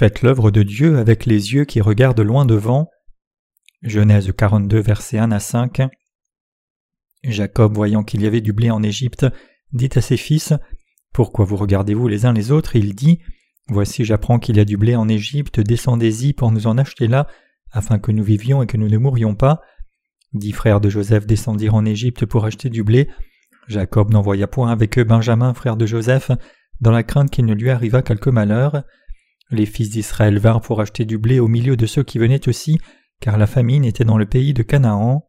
Faites l'œuvre de Dieu avec les yeux qui regardent loin devant. Genèse 42, versets 1 à 5. Jacob, voyant qu'il y avait du blé en Égypte, dit à ses fils Pourquoi vous regardez-vous les uns les autres? Il dit Voici, j'apprends qu'il y a du blé en Égypte, descendez-y pour nous en acheter là, afin que nous vivions et que nous ne mourions pas. Dix frères de Joseph descendirent en Égypte pour acheter du blé. Jacob n'envoya point avec eux Benjamin, frère de Joseph, dans la crainte qu'il ne lui arrivât quelque malheur. Les fils d'Israël vinrent pour acheter du blé au milieu de ceux qui venaient aussi, car la famine était dans le pays de Canaan.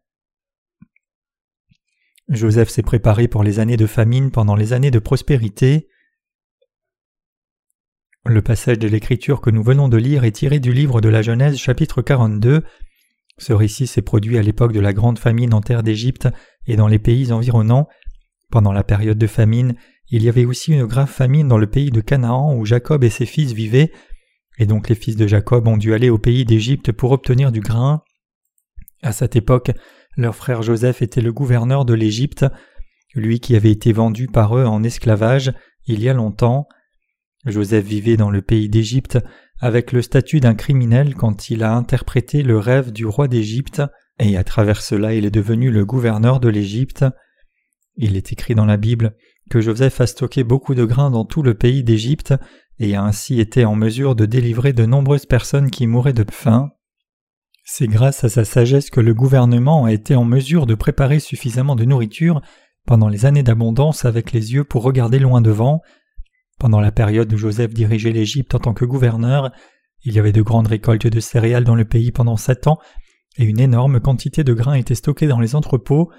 Joseph s'est préparé pour les années de famine pendant les années de prospérité. Le passage de l'Écriture que nous venons de lire est tiré du livre de la Genèse chapitre 42. Ce récit s'est produit à l'époque de la grande famine en terre d'Égypte et dans les pays environnants. Pendant la période de famine, il y avait aussi une grave famine dans le pays de Canaan où Jacob et ses fils vivaient, et donc les fils de Jacob ont dû aller au pays d'Égypte pour obtenir du grain. À cette époque, leur frère Joseph était le gouverneur de l'Égypte, lui qui avait été vendu par eux en esclavage il y a longtemps. Joseph vivait dans le pays d'Égypte avec le statut d'un criminel quand il a interprété le rêve du roi d'Égypte, et à travers cela il est devenu le gouverneur de l'Égypte. Il est écrit dans la Bible que Joseph a stocké beaucoup de grains dans tout le pays d'Égypte et a ainsi été en mesure de délivrer de nombreuses personnes qui mouraient de faim. C'est grâce à sa sagesse que le gouvernement a été en mesure de préparer suffisamment de nourriture pendant les années d'abondance avec les yeux pour regarder loin devant. Pendant la période où Joseph dirigeait l'Égypte en tant que gouverneur, il y avait de grandes récoltes de céréales dans le pays pendant sept ans, et une énorme quantité de grains était stockée dans les entrepôts.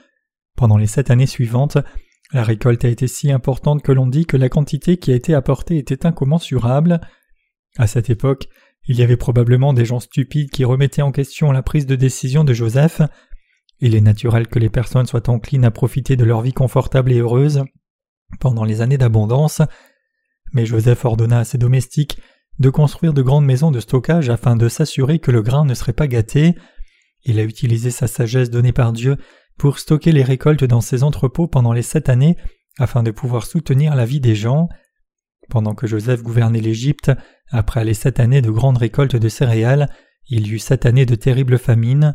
Pendant les sept années suivantes, la récolte a été si importante que l'on dit que la quantité qui a été apportée était incommensurable. À cette époque, il y avait probablement des gens stupides qui remettaient en question la prise de décision de Joseph. Il est naturel que les personnes soient enclines à profiter de leur vie confortable et heureuse pendant les années d'abondance, mais Joseph ordonna à ses domestiques de construire de grandes maisons de stockage afin de s'assurer que le grain ne serait pas gâté. Il a utilisé sa sagesse donnée par Dieu pour stocker les récoltes dans ses entrepôts pendant les sept années afin de pouvoir soutenir la vie des gens. Pendant que Joseph gouvernait l'Égypte, après les sept années de grandes récoltes de céréales, il y eut sept années de terrible famine.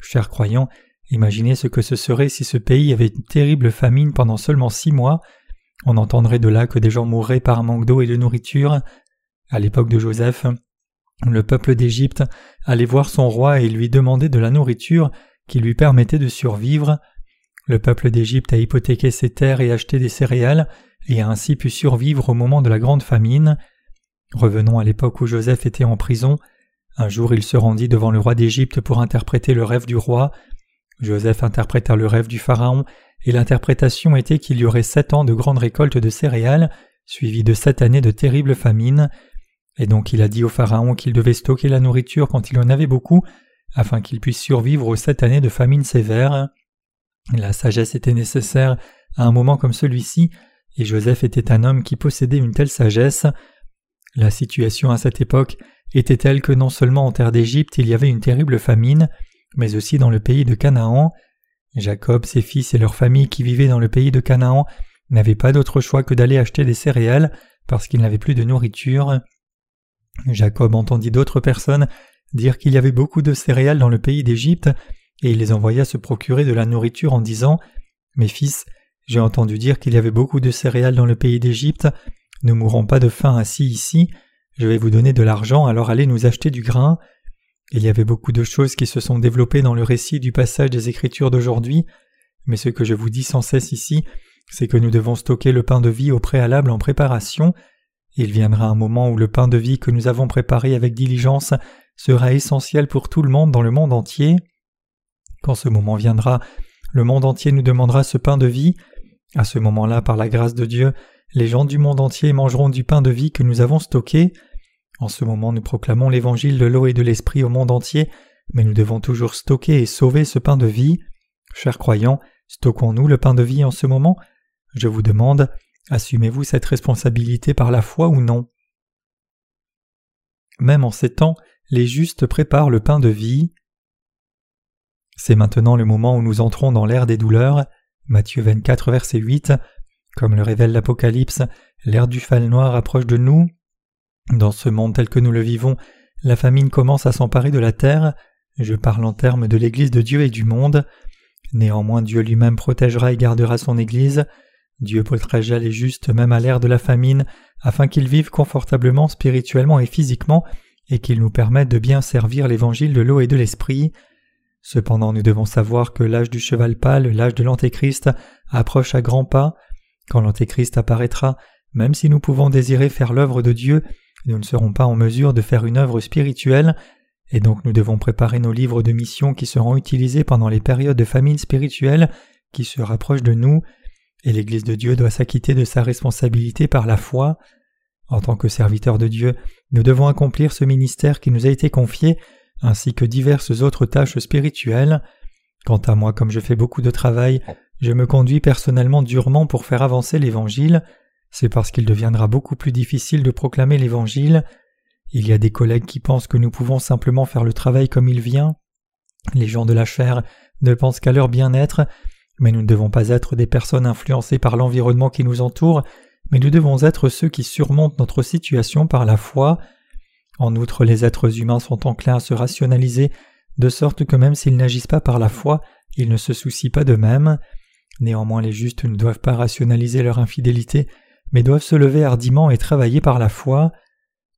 Chers croyants, imaginez ce que ce serait si ce pays avait une terrible famine pendant seulement six mois. On entendrait de là que des gens mourraient par manque d'eau et de nourriture. À l'époque de Joseph, le peuple d'Égypte allait voir son roi et lui demander de la nourriture qui lui permettait de survivre. Le peuple d'Égypte a hypothéqué ses terres et acheté des céréales, et a ainsi pu survivre au moment de la grande famine. Revenons à l'époque où Joseph était en prison. Un jour il se rendit devant le roi d'Égypte pour interpréter le rêve du roi. Joseph interpréta le rêve du Pharaon, et l'interprétation était qu'il y aurait sept ans de grandes récoltes de céréales, suivies de sept années de terribles famines. Et donc il a dit au Pharaon qu'il devait stocker la nourriture quand il en avait beaucoup, afin qu'il puisse survivre aux sept années de famine sévère. La sagesse était nécessaire à un moment comme celui-ci, et Joseph était un homme qui possédait une telle sagesse. La situation à cette époque était telle que non seulement en terre d'Égypte il y avait une terrible famine, mais aussi dans le pays de Canaan. Jacob, ses fils et leurs familles qui vivaient dans le pays de Canaan n'avaient pas d'autre choix que d'aller acheter des céréales parce qu'ils n'avaient plus de nourriture. Jacob entendit d'autres personnes dire qu'il y avait beaucoup de céréales dans le pays d'Égypte, et il les envoya se procurer de la nourriture en disant Mes fils, j'ai entendu dire qu'il y avait beaucoup de céréales dans le pays d'Égypte, ne mourrons pas de faim assis ici, je vais vous donner de l'argent, alors allez nous acheter du grain. Il y avait beaucoup de choses qui se sont développées dans le récit du passage des Écritures d'aujourd'hui, mais ce que je vous dis sans cesse ici, c'est que nous devons stocker le pain de vie au préalable en préparation. Il viendra un moment où le pain de vie que nous avons préparé avec diligence sera essentiel pour tout le monde dans le monde entier. Quand ce moment viendra, le monde entier nous demandera ce pain de vie. À ce moment-là, par la grâce de Dieu, les gens du monde entier mangeront du pain de vie que nous avons stocké. En ce moment, nous proclamons l'évangile de l'eau et de l'esprit au monde entier, mais nous devons toujours stocker et sauver ce pain de vie. Chers croyants, stockons-nous le pain de vie en ce moment? Je vous demande, assumez-vous cette responsabilité par la foi ou non? Même en ces temps, les justes préparent le pain de vie. C'est maintenant le moment où nous entrons dans l'ère des douleurs. Matthieu 24, verset 8. Comme le révèle l'Apocalypse, l'ère du fal noir approche de nous. Dans ce monde tel que nous le vivons, la famine commence à s'emparer de la terre. Je parle en termes de l'Église de Dieu et du monde. Néanmoins Dieu lui-même protégera et gardera son Église. Dieu protégera les justes même à l'ère de la famine, afin qu'ils vivent confortablement spirituellement et physiquement, et qu'ils nous permettent de bien servir l'évangile de l'eau et de l'esprit. Cependant nous devons savoir que l'âge du cheval pâle, l'âge de l'Antéchrist, approche à grands pas. Quand l'Antéchrist apparaîtra, même si nous pouvons désirer faire l'œuvre de Dieu, nous ne serons pas en mesure de faire une œuvre spirituelle, et donc nous devons préparer nos livres de mission qui seront utilisés pendant les périodes de famine spirituelle qui se rapprochent de nous, et l'Église de Dieu doit s'acquitter de sa responsabilité par la foi. En tant que serviteurs de Dieu, nous devons accomplir ce ministère qui nous a été confié, ainsi que diverses autres tâches spirituelles. Quant à moi, comme je fais beaucoup de travail, je me conduis personnellement durement pour faire avancer l'Évangile, c'est parce qu'il deviendra beaucoup plus difficile de proclamer l'Évangile. Il y a des collègues qui pensent que nous pouvons simplement faire le travail comme il vient. Les gens de la chair ne pensent qu'à leur bien-être, mais nous ne devons pas être des personnes influencées par l'environnement qui nous entoure, mais nous devons être ceux qui surmontent notre situation par la foi. En outre, les êtres humains sont enclins à se rationaliser, de sorte que même s'ils n'agissent pas par la foi, ils ne se soucient pas d'eux-mêmes. Néanmoins, les justes ne doivent pas rationaliser leur infidélité, mais doivent se lever hardiment et travailler par la foi.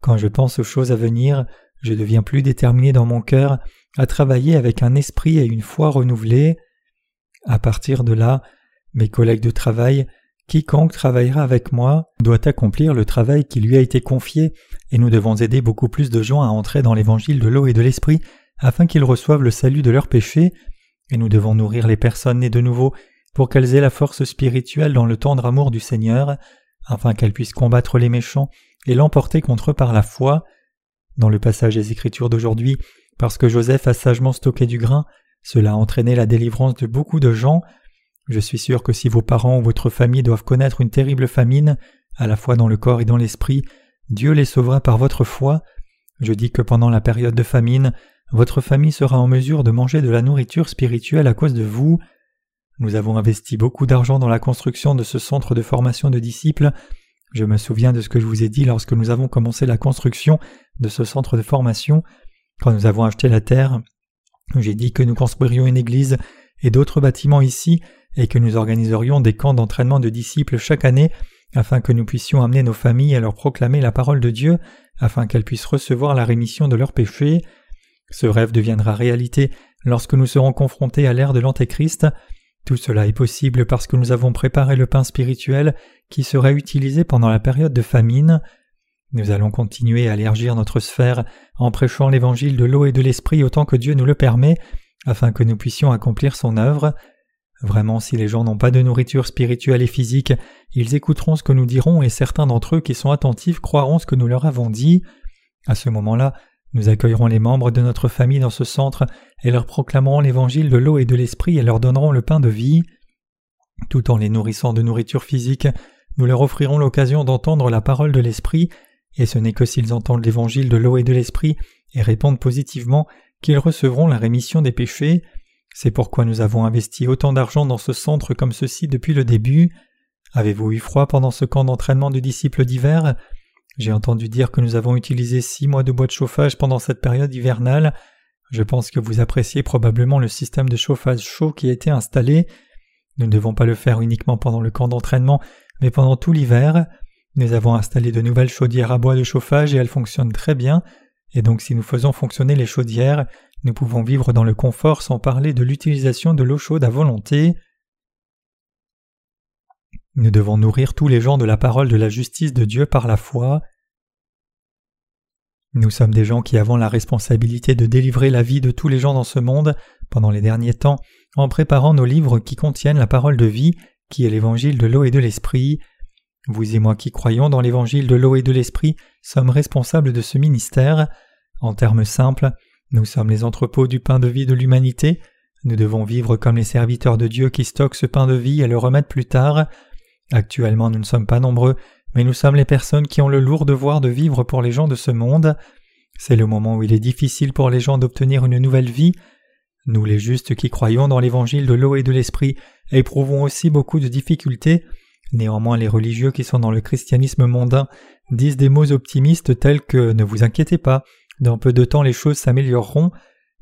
Quand je pense aux choses à venir, je deviens plus déterminé dans mon cœur à travailler avec un esprit et une foi renouvelés. À partir de là, mes collègues de travail, quiconque travaillera avec moi, doit accomplir le travail qui lui a été confié, et nous devons aider beaucoup plus de gens à entrer dans l'évangile de l'eau et de l'esprit afin qu'ils reçoivent le salut de leurs péchés, et nous devons nourrir les personnes nées de nouveau pour qu'elles aient la force spirituelle dans le tendre amour du Seigneur, afin qu'elle puisse combattre les méchants et l'emporter contre eux par la foi. Dans le passage des Écritures d'aujourd'hui, parce que Joseph a sagement stocké du grain, cela a entraîné la délivrance de beaucoup de gens. Je suis sûr que si vos parents ou votre famille doivent connaître une terrible famine, à la fois dans le corps et dans l'esprit, Dieu les sauvera par votre foi. Je dis que pendant la période de famine, votre famille sera en mesure de manger de la nourriture spirituelle à cause de vous. Nous avons investi beaucoup d'argent dans la construction de ce centre de formation de disciples. Je me souviens de ce que je vous ai dit lorsque nous avons commencé la construction de ce centre de formation. Quand nous avons acheté la terre, j'ai dit que nous construirions une église et d'autres bâtiments ici et que nous organiserions des camps d'entraînement de disciples chaque année afin que nous puissions amener nos familles à leur proclamer la parole de Dieu afin qu'elles puissent recevoir la rémission de leurs péchés. Ce rêve deviendra réalité lorsque nous serons confrontés à l'ère de l'Antéchrist tout cela est possible parce que nous avons préparé le pain spirituel qui sera utilisé pendant la période de famine. Nous allons continuer à élargir notre sphère en prêchant l'évangile de l'eau et de l'esprit autant que Dieu nous le permet, afin que nous puissions accomplir son œuvre. Vraiment, si les gens n'ont pas de nourriture spirituelle et physique, ils écouteront ce que nous dirons et certains d'entre eux qui sont attentifs croiront ce que nous leur avons dit. À ce moment-là, nous accueillerons les membres de notre famille dans ce centre et leur proclamerons l'évangile de l'eau et de l'esprit et leur donnerons le pain de vie. Tout en les nourrissant de nourriture physique, nous leur offrirons l'occasion d'entendre la parole de l'esprit, et ce n'est que s'ils entendent l'évangile de l'eau et de l'esprit et répondent positivement qu'ils recevront la rémission des péchés. C'est pourquoi nous avons investi autant d'argent dans ce centre comme ceci depuis le début. Avez-vous eu froid pendant ce camp d'entraînement de disciples d'hiver? J'ai entendu dire que nous avons utilisé six mois de bois de chauffage pendant cette période hivernale. Je pense que vous appréciez probablement le système de chauffage chaud qui a été installé. Nous ne devons pas le faire uniquement pendant le camp d'entraînement, mais pendant tout l'hiver. Nous avons installé de nouvelles chaudières à bois de chauffage et elles fonctionnent très bien, et donc si nous faisons fonctionner les chaudières, nous pouvons vivre dans le confort sans parler de l'utilisation de l'eau chaude à volonté. Nous devons nourrir tous les gens de la parole de la justice de Dieu par la foi. Nous sommes des gens qui avons la responsabilité de délivrer la vie de tous les gens dans ce monde pendant les derniers temps en préparant nos livres qui contiennent la parole de vie, qui est l'évangile de l'eau et de l'esprit. Vous et moi qui croyons dans l'évangile de l'eau et de l'esprit sommes responsables de ce ministère. En termes simples, nous sommes les entrepôts du pain de vie de l'humanité. Nous devons vivre comme les serviteurs de Dieu qui stockent ce pain de vie et le remettent plus tard. Actuellement nous ne sommes pas nombreux, mais nous sommes les personnes qui ont le lourd devoir de vivre pour les gens de ce monde. C'est le moment où il est difficile pour les gens d'obtenir une nouvelle vie. Nous les justes qui croyons dans l'évangile de l'eau et de l'esprit éprouvons aussi beaucoup de difficultés, Néanmoins, les religieux qui sont dans le christianisme mondain disent des mots optimistes tels que Ne vous inquiétez pas, dans peu de temps les choses s'amélioreront,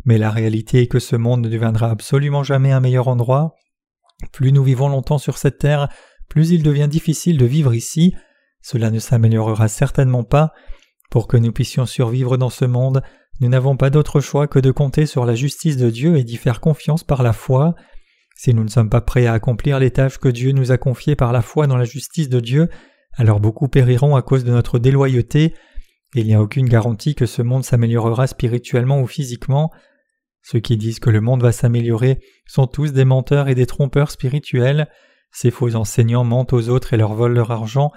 mais la réalité est que ce monde ne deviendra absolument jamais un meilleur endroit. Plus nous vivons longtemps sur cette terre, plus il devient difficile de vivre ici, cela ne s'améliorera certainement pas. Pour que nous puissions survivre dans ce monde, nous n'avons pas d'autre choix que de compter sur la justice de Dieu et d'y faire confiance par la foi. Si nous ne sommes pas prêts à accomplir les tâches que Dieu nous a confiées par la foi dans la justice de Dieu, alors beaucoup périront à cause de notre déloyauté. Il n'y a aucune garantie que ce monde s'améliorera spirituellement ou physiquement. Ceux qui disent que le monde va s'améliorer sont tous des menteurs et des trompeurs spirituels. Ces faux enseignants mentent aux autres et leur volent leur argent.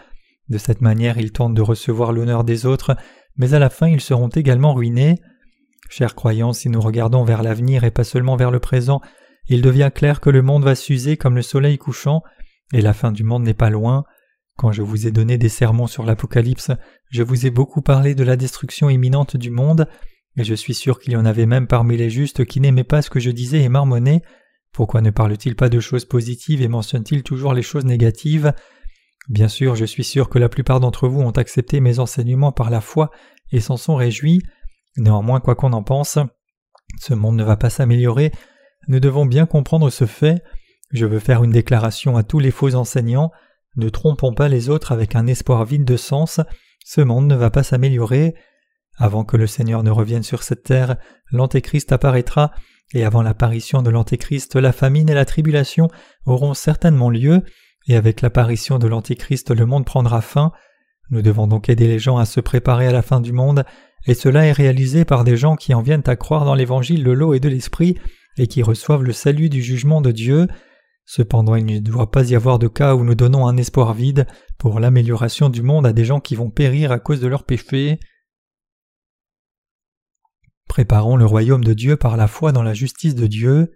De cette manière, ils tentent de recevoir l'honneur des autres, mais à la fin ils seront également ruinés. Chers croyants, si nous regardons vers l'avenir et pas seulement vers le présent, il devient clair que le monde va s'user comme le soleil couchant, et la fin du monde n'est pas loin. Quand je vous ai donné des sermons sur l'Apocalypse, je vous ai beaucoup parlé de la destruction imminente du monde, et je suis sûr qu'il y en avait même parmi les justes qui n'aimaient pas ce que je disais et marmonnaient. Pourquoi ne parle-t-il pas de choses positives et mentionne-t-il toujours les choses négatives? Bien sûr, je suis sûr que la plupart d'entre vous ont accepté mes enseignements par la foi et s'en sont réjouis. Néanmoins, quoi qu'on en pense, ce monde ne va pas s'améliorer. Nous devons bien comprendre ce fait. Je veux faire une déclaration à tous les faux enseignants. Ne trompons pas les autres avec un espoir vide de sens. Ce monde ne va pas s'améliorer. Avant que le Seigneur ne revienne sur cette terre, l'Antéchrist apparaîtra, et avant l'apparition de l'Antéchrist, la famine et la tribulation auront certainement lieu, et avec l'apparition de l'Antéchrist, le monde prendra fin. Nous devons donc aider les gens à se préparer à la fin du monde, et cela est réalisé par des gens qui en viennent à croire dans l'évangile de l'eau et de l'esprit, et qui reçoivent le salut du jugement de Dieu. Cependant, il ne doit pas y avoir de cas où nous donnons un espoir vide pour l'amélioration du monde à des gens qui vont périr à cause de leurs péchés. Préparons le royaume de Dieu par la foi dans la justice de Dieu.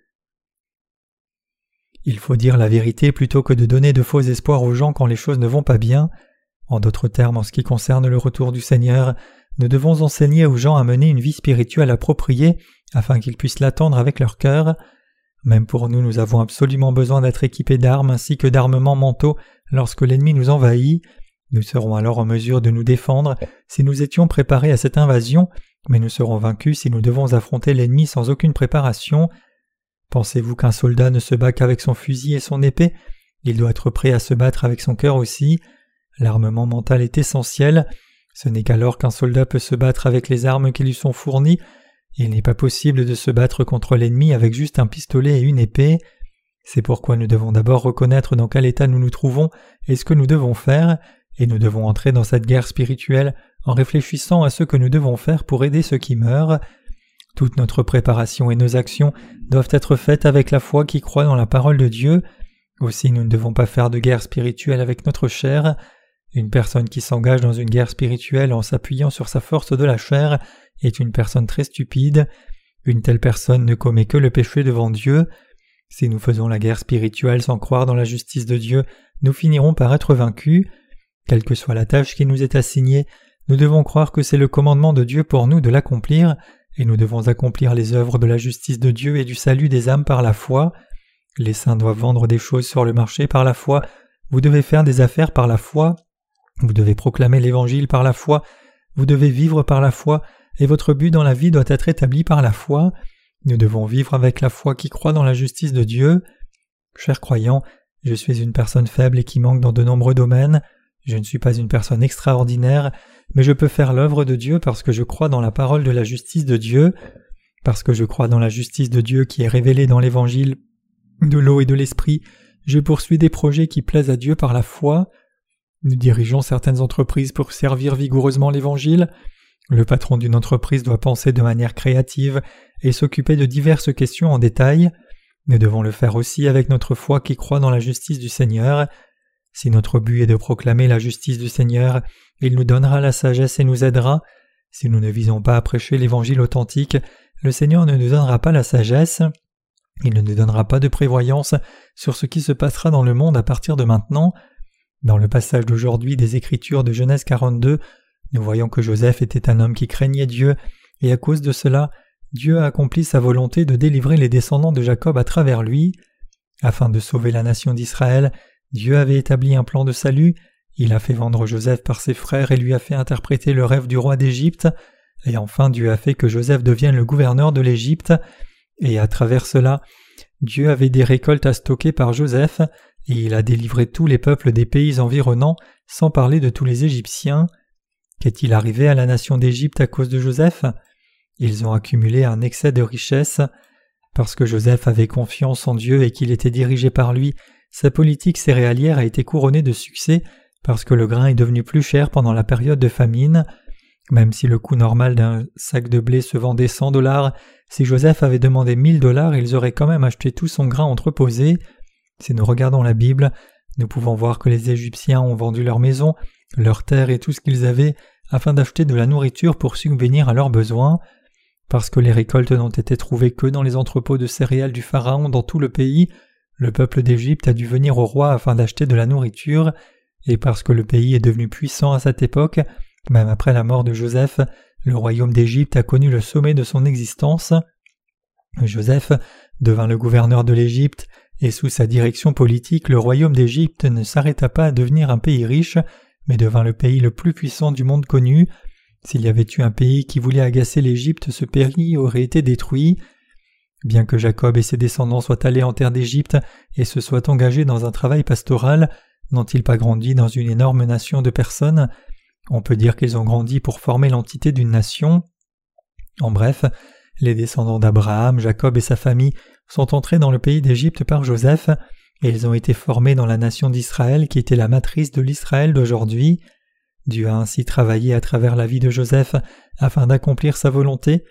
Il faut dire la vérité plutôt que de donner de faux espoirs aux gens quand les choses ne vont pas bien. En d'autres termes, en ce qui concerne le retour du Seigneur, nous devons enseigner aux gens à mener une vie spirituelle appropriée afin qu'ils puissent l'attendre avec leur cœur. Même pour nous, nous avons absolument besoin d'être équipés d'armes ainsi que d'armements mentaux lorsque l'ennemi nous envahit. Nous serons alors en mesure de nous défendre si nous étions préparés à cette invasion, mais nous serons vaincus si nous devons affronter l'ennemi sans aucune préparation. Pensez-vous qu'un soldat ne se bat qu'avec son fusil et son épée? Il doit être prêt à se battre avec son cœur aussi. L'armement mental est essentiel. Ce n'est qu'alors qu'un soldat peut se battre avec les armes qui lui sont fournies. Il n'est pas possible de se battre contre l'ennemi avec juste un pistolet et une épée. C'est pourquoi nous devons d'abord reconnaître dans quel état nous nous trouvons et ce que nous devons faire, et nous devons entrer dans cette guerre spirituelle en réfléchissant à ce que nous devons faire pour aider ceux qui meurent. Toute notre préparation et nos actions doivent être faites avec la foi qui croit dans la parole de Dieu. Aussi nous ne devons pas faire de guerre spirituelle avec notre chair. Une personne qui s'engage dans une guerre spirituelle en s'appuyant sur sa force de la chair est une personne très stupide. Une telle personne ne commet que le péché devant Dieu. Si nous faisons la guerre spirituelle sans croire dans la justice de Dieu, nous finirons par être vaincus. Quelle que soit la tâche qui nous est assignée, nous devons croire que c'est le commandement de Dieu pour nous de l'accomplir, et nous devons accomplir les œuvres de la justice de Dieu et du salut des âmes par la foi. Les saints doivent vendre des choses sur le marché par la foi, vous devez faire des affaires par la foi, vous devez proclamer l'Évangile par la foi, vous devez vivre par la foi, et votre but dans la vie doit être établi par la foi. Nous devons vivre avec la foi qui croit dans la justice de Dieu. Chers croyants, je suis une personne faible et qui manque dans de nombreux domaines. Je ne suis pas une personne extraordinaire, mais je peux faire l'œuvre de Dieu parce que je crois dans la parole de la justice de Dieu, parce que je crois dans la justice de Dieu qui est révélée dans l'Évangile de l'eau et de l'Esprit. Je poursuis des projets qui plaisent à Dieu par la foi. Nous dirigeons certaines entreprises pour servir vigoureusement l'Évangile. Le patron d'une entreprise doit penser de manière créative et s'occuper de diverses questions en détail. Nous devons le faire aussi avec notre foi qui croit dans la justice du Seigneur. Si notre but est de proclamer la justice du Seigneur, il nous donnera la sagesse et nous aidera. Si nous ne visons pas à prêcher l'Évangile authentique, le Seigneur ne nous donnera pas la sagesse. Il ne nous donnera pas de prévoyance sur ce qui se passera dans le monde à partir de maintenant. Dans le passage d'aujourd'hui des Écritures de Genèse 42, nous voyons que Joseph était un homme qui craignait Dieu, et à cause de cela, Dieu a accompli sa volonté de délivrer les descendants de Jacob à travers lui. Afin de sauver la nation d'Israël, Dieu avait établi un plan de salut, il a fait vendre Joseph par ses frères et lui a fait interpréter le rêve du roi d'Égypte, et enfin Dieu a fait que Joseph devienne le gouverneur de l'Égypte, et à travers cela, Dieu avait des récoltes à stocker par Joseph, et il a délivré tous les peuples des pays environnants, sans parler de tous les Égyptiens. Qu'est-il arrivé à la nation d'Égypte à cause de Joseph? Ils ont accumulé un excès de richesses. Parce que Joseph avait confiance en Dieu et qu'il était dirigé par lui, sa politique céréalière a été couronnée de succès parce que le grain est devenu plus cher pendant la période de famine. Même si le coût normal d'un sac de blé se vendait 100 dollars, si Joseph avait demandé 1000 dollars, ils auraient quand même acheté tout son grain entreposé. Si nous regardons la Bible, nous pouvons voir que les Égyptiens ont vendu leurs maisons, leurs terres et tout ce qu'ils avaient afin d'acheter de la nourriture pour subvenir à leurs besoins. Parce que les récoltes n'ont été trouvées que dans les entrepôts de céréales du Pharaon dans tout le pays, le peuple d'Égypte a dû venir au roi afin d'acheter de la nourriture, et parce que le pays est devenu puissant à cette époque, même après la mort de Joseph, le royaume d'Égypte a connu le sommet de son existence. Joseph devint le gouverneur de l'Égypte, et sous sa direction politique, le royaume d'Égypte ne s'arrêta pas à devenir un pays riche, mais devint le pays le plus puissant du monde connu. S'il y avait eu un pays qui voulait agacer l'Égypte, ce pays aurait été détruit. Bien que Jacob et ses descendants soient allés en terre d'Égypte et se soient engagés dans un travail pastoral, n'ont-ils pas grandi dans une énorme nation de personnes? On peut dire qu'ils ont grandi pour former l'entité d'une nation. En bref, les descendants d'Abraham, Jacob et sa famille sont entrés dans le pays d'Égypte par Joseph, et ils ont été formés dans la nation d'Israël qui était la matrice de l'Israël d'aujourd'hui. Dieu a ainsi travaillé à travers la vie de Joseph afin d'accomplir sa volonté.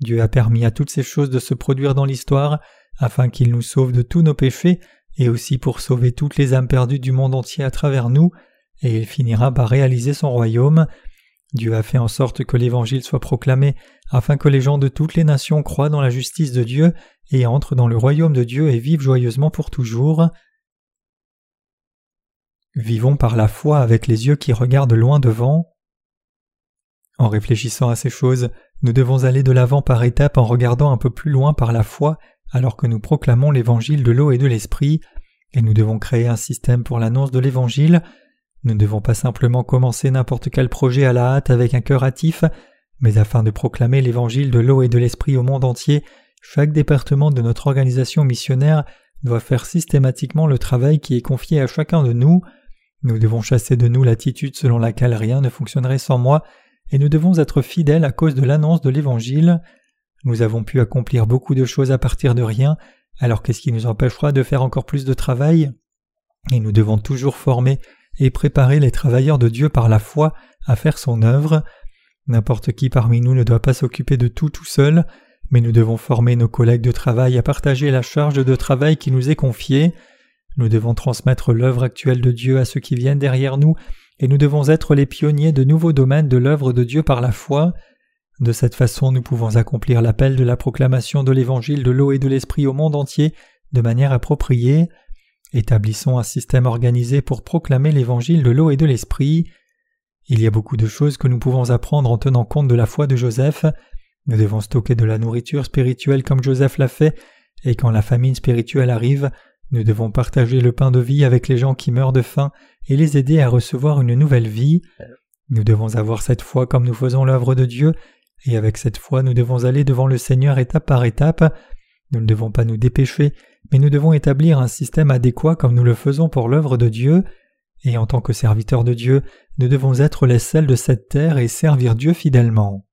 Dieu a permis à toutes ces choses de se produire dans l'histoire afin qu'il nous sauve de tous nos péchés et aussi pour sauver toutes les âmes perdues du monde entier à travers nous, et il finira par réaliser son royaume. Dieu a fait en sorte que l'Évangile soit proclamé afin que les gens de toutes les nations croient dans la justice de Dieu et entrent dans le royaume de Dieu et vivent joyeusement pour toujours. Vivons par la foi avec les yeux qui regardent loin devant. En réfléchissant à ces choses, nous devons aller de l'avant par étapes en regardant un peu plus loin par la foi alors que nous proclamons l'évangile de l'eau et de l'esprit, et nous devons créer un système pour l'annonce de l'évangile. Nous ne devons pas simplement commencer n'importe quel projet à la hâte avec un cœur hâtif, mais afin de proclamer l'évangile de l'eau et de l'esprit au monde entier, chaque département de notre organisation missionnaire doit faire systématiquement le travail qui est confié à chacun de nous. Nous devons chasser de nous l'attitude selon laquelle rien ne fonctionnerait sans moi, et nous devons être fidèles à cause de l'annonce de l'Évangile. Nous avons pu accomplir beaucoup de choses à partir de rien, alors qu'est-ce qui nous empêchera de faire encore plus de travail? Et nous devons toujours former et préparer les travailleurs de Dieu par la foi à faire son œuvre. N'importe qui parmi nous ne doit pas s'occuper de tout tout seul, mais nous devons former nos collègues de travail à partager la charge de travail qui nous est confiée. Nous devons transmettre l'œuvre actuelle de Dieu à ceux qui viennent derrière nous, et nous devons être les pionniers de nouveaux domaines de l'œuvre de Dieu par la foi. De cette façon, nous pouvons accomplir l'appel de la proclamation de l'évangile de l'eau et de l'esprit au monde entier de manière appropriée. Établissons un système organisé pour proclamer l'évangile de l'eau et de l'esprit. Il y a beaucoup de choses que nous pouvons apprendre en tenant compte de la foi de Joseph. Nous devons stocker de la nourriture spirituelle comme Joseph l'a fait, et quand la famine spirituelle arrive, nous devons partager le pain de vie avec les gens qui meurent de faim et les aider à recevoir une nouvelle vie. Nous devons avoir cette foi comme nous faisons l'œuvre de Dieu, et avec cette foi nous devons aller devant le Seigneur étape par étape. Nous ne devons pas nous dépêcher, mais nous devons établir un système adéquat comme nous le faisons pour l'œuvre de Dieu, et en tant que serviteurs de Dieu, nous devons être les sels de cette terre et servir Dieu fidèlement.